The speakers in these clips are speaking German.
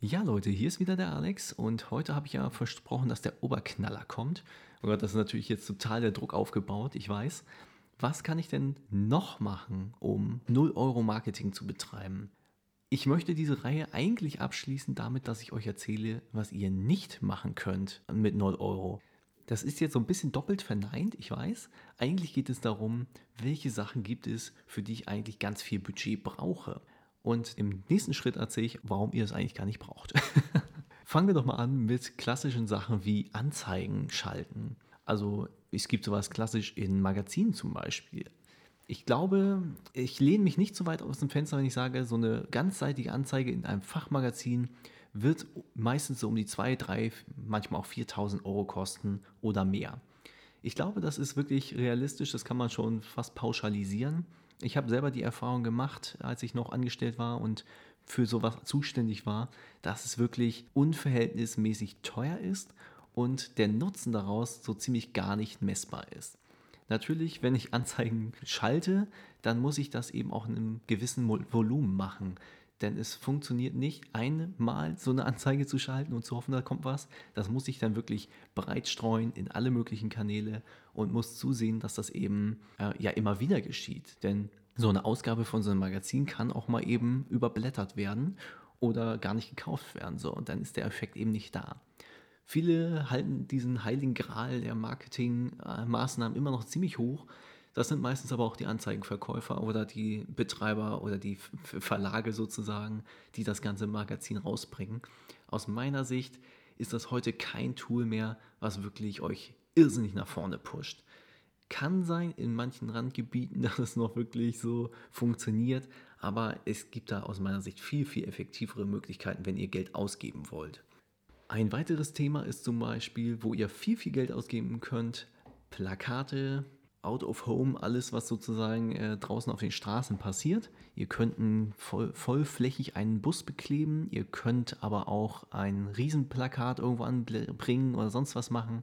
Ja, Leute, hier ist wieder der Alex und heute habe ich ja versprochen, dass der Oberknaller kommt. Und das ist natürlich jetzt total der Druck aufgebaut, ich weiß. Was kann ich denn noch machen, um 0 Euro Marketing zu betreiben? Ich möchte diese Reihe eigentlich abschließen damit, dass ich euch erzähle, was ihr nicht machen könnt mit 0 Euro. Das ist jetzt so ein bisschen doppelt verneint, ich weiß. Eigentlich geht es darum, welche Sachen gibt es, für die ich eigentlich ganz viel Budget brauche. Und im nächsten Schritt erzähle ich, warum ihr es eigentlich gar nicht braucht. Fangen wir doch mal an mit klassischen Sachen wie Anzeigen schalten. Also es gibt sowas klassisch in Magazinen zum Beispiel. Ich glaube, ich lehne mich nicht so weit aus dem Fenster, wenn ich sage, so eine ganzseitige Anzeige in einem Fachmagazin wird meistens so um die 2, 3, manchmal auch 4000 Euro kosten oder mehr. Ich glaube, das ist wirklich realistisch, das kann man schon fast pauschalisieren. Ich habe selber die Erfahrung gemacht, als ich noch angestellt war und für sowas zuständig war, dass es wirklich unverhältnismäßig teuer ist und der Nutzen daraus so ziemlich gar nicht messbar ist. Natürlich, wenn ich Anzeigen schalte, dann muss ich das eben auch in einem gewissen Volumen machen. Denn es funktioniert nicht, einmal so eine Anzeige zu schalten und zu hoffen, da kommt was. Das muss ich dann wirklich breit streuen in alle möglichen Kanäle und muss zusehen, dass das eben äh, ja immer wieder geschieht. Denn so eine Ausgabe von so einem Magazin kann auch mal eben überblättert werden oder gar nicht gekauft werden. So, und dann ist der Effekt eben nicht da. Viele halten diesen heiligen Gral der Marketingmaßnahmen immer noch ziemlich hoch, das sind meistens aber auch die Anzeigenverkäufer oder die Betreiber oder die Verlage sozusagen, die das ganze Magazin rausbringen. Aus meiner Sicht ist das heute kein Tool mehr, was wirklich euch irrsinnig nach vorne pusht. Kann sein in manchen Randgebieten, dass es noch wirklich so funktioniert, aber es gibt da aus meiner Sicht viel, viel effektivere Möglichkeiten, wenn ihr Geld ausgeben wollt. Ein weiteres Thema ist zum Beispiel, wo ihr viel, viel Geld ausgeben könnt, Plakate, out of home, alles, was sozusagen äh, draußen auf den Straßen passiert. Ihr könnt voll, vollflächig einen Bus bekleben, ihr könnt aber auch ein Riesenplakat irgendwo anbringen oder sonst was machen.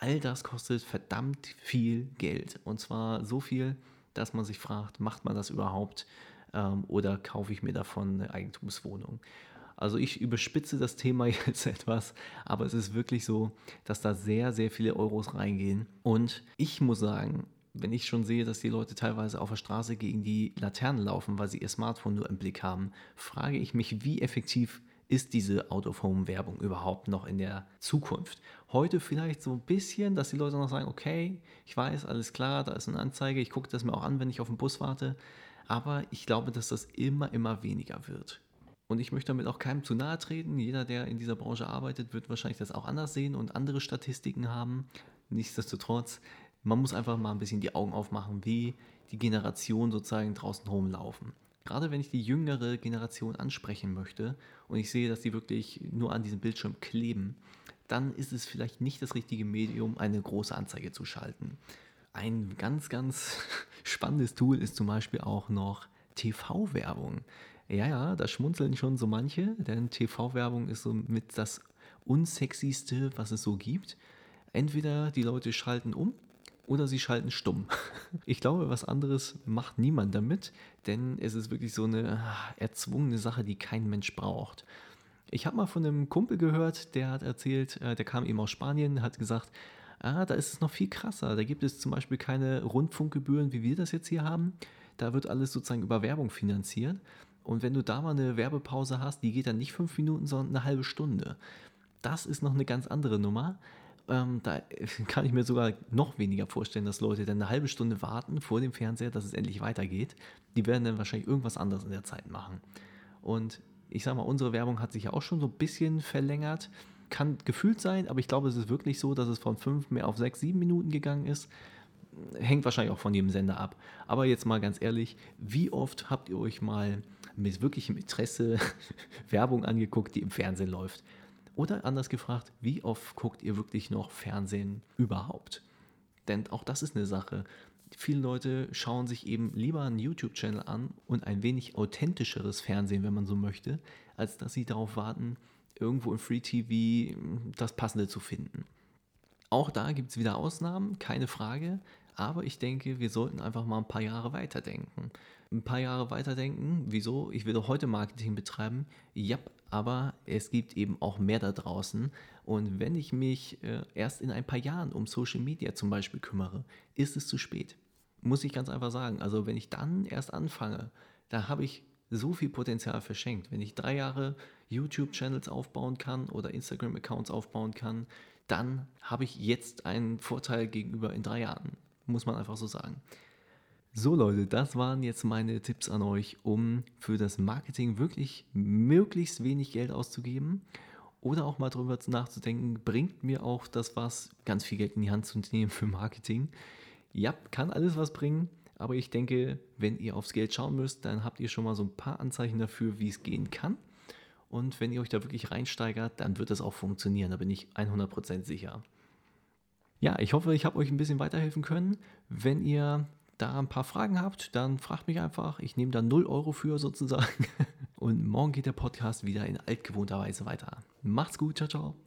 All das kostet verdammt viel Geld. Und zwar so viel, dass man sich fragt, macht man das überhaupt ähm, oder kaufe ich mir davon eine Eigentumswohnung? Also ich überspitze das Thema jetzt etwas, aber es ist wirklich so, dass da sehr, sehr viele Euros reingehen. Und ich muss sagen, wenn ich schon sehe, dass die Leute teilweise auf der Straße gegen die Laternen laufen, weil sie ihr Smartphone nur im Blick haben, frage ich mich, wie effektiv ist diese Out-of-Home-Werbung überhaupt noch in der Zukunft? Heute vielleicht so ein bisschen, dass die Leute noch sagen, okay, ich weiß, alles klar, da ist eine Anzeige, ich gucke das mir auch an, wenn ich auf den Bus warte. Aber ich glaube, dass das immer, immer weniger wird. Und ich möchte damit auch keinem zu nahe treten. Jeder, der in dieser Branche arbeitet, wird wahrscheinlich das auch anders sehen und andere Statistiken haben. Nichtsdestotrotz, man muss einfach mal ein bisschen die Augen aufmachen, wie die Generationen sozusagen draußen rumlaufen. Gerade wenn ich die jüngere Generation ansprechen möchte und ich sehe, dass die wirklich nur an diesem Bildschirm kleben, dann ist es vielleicht nicht das richtige Medium, eine große Anzeige zu schalten. Ein ganz, ganz spannendes Tool ist zum Beispiel auch noch TV-Werbung. Ja, ja, da schmunzeln schon so manche, denn TV-Werbung ist so mit das unsexyste, was es so gibt. Entweder die Leute schalten um oder sie schalten stumm. Ich glaube, was anderes macht niemand damit, denn es ist wirklich so eine ah, erzwungene Sache, die kein Mensch braucht. Ich habe mal von einem Kumpel gehört, der hat erzählt, äh, der kam eben aus Spanien, hat gesagt, ah, da ist es noch viel krasser. Da gibt es zum Beispiel keine Rundfunkgebühren, wie wir das jetzt hier haben. Da wird alles sozusagen über Werbung finanziert. Und wenn du da mal eine Werbepause hast, die geht dann nicht fünf Minuten, sondern eine halbe Stunde. Das ist noch eine ganz andere Nummer. Ähm, da kann ich mir sogar noch weniger vorstellen, dass Leute dann eine halbe Stunde warten vor dem Fernseher, dass es endlich weitergeht. Die werden dann wahrscheinlich irgendwas anderes in der Zeit machen. Und ich sage mal, unsere Werbung hat sich ja auch schon so ein bisschen verlängert. Kann gefühlt sein, aber ich glaube, es ist wirklich so, dass es von fünf mehr auf sechs, sieben Minuten gegangen ist hängt wahrscheinlich auch von jedem Sender ab. Aber jetzt mal ganz ehrlich, wie oft habt ihr euch mal mit wirklichem Interesse Werbung angeguckt, die im Fernsehen läuft? Oder anders gefragt, wie oft guckt ihr wirklich noch Fernsehen überhaupt? Denn auch das ist eine Sache. Viele Leute schauen sich eben lieber einen YouTube-Channel an und ein wenig authentischeres Fernsehen, wenn man so möchte, als dass sie darauf warten, irgendwo im Free TV das Passende zu finden. Auch da gibt es wieder Ausnahmen, keine Frage. Aber ich denke, wir sollten einfach mal ein paar Jahre weiterdenken. ein paar Jahre weiterdenken. Wieso? Ich will doch heute Marketing betreiben. Ja, aber es gibt eben auch mehr da draußen. Und wenn ich mich äh, erst in ein paar Jahren um Social Media zum Beispiel kümmere, ist es zu spät. Muss ich ganz einfach sagen. Also wenn ich dann erst anfange, da habe ich so viel Potenzial verschenkt. Wenn ich drei Jahre YouTube-Channels aufbauen kann oder Instagram-Accounts aufbauen kann, dann habe ich jetzt einen Vorteil gegenüber in drei Jahren. Muss man einfach so sagen. So Leute, das waren jetzt meine Tipps an euch, um für das Marketing wirklich möglichst wenig Geld auszugeben oder auch mal darüber nachzudenken, bringt mir auch das was, ganz viel Geld in die Hand zu nehmen für Marketing. Ja, kann alles was bringen, aber ich denke, wenn ihr aufs Geld schauen müsst, dann habt ihr schon mal so ein paar Anzeichen dafür, wie es gehen kann. Und wenn ihr euch da wirklich reinsteigert, dann wird das auch funktionieren, da bin ich 100% sicher. Ja, ich hoffe, ich habe euch ein bisschen weiterhelfen können. Wenn ihr da ein paar Fragen habt, dann fragt mich einfach. Ich nehme da 0 Euro für sozusagen. Und morgen geht der Podcast wieder in altgewohnter Weise weiter. Macht's gut, ciao, ciao.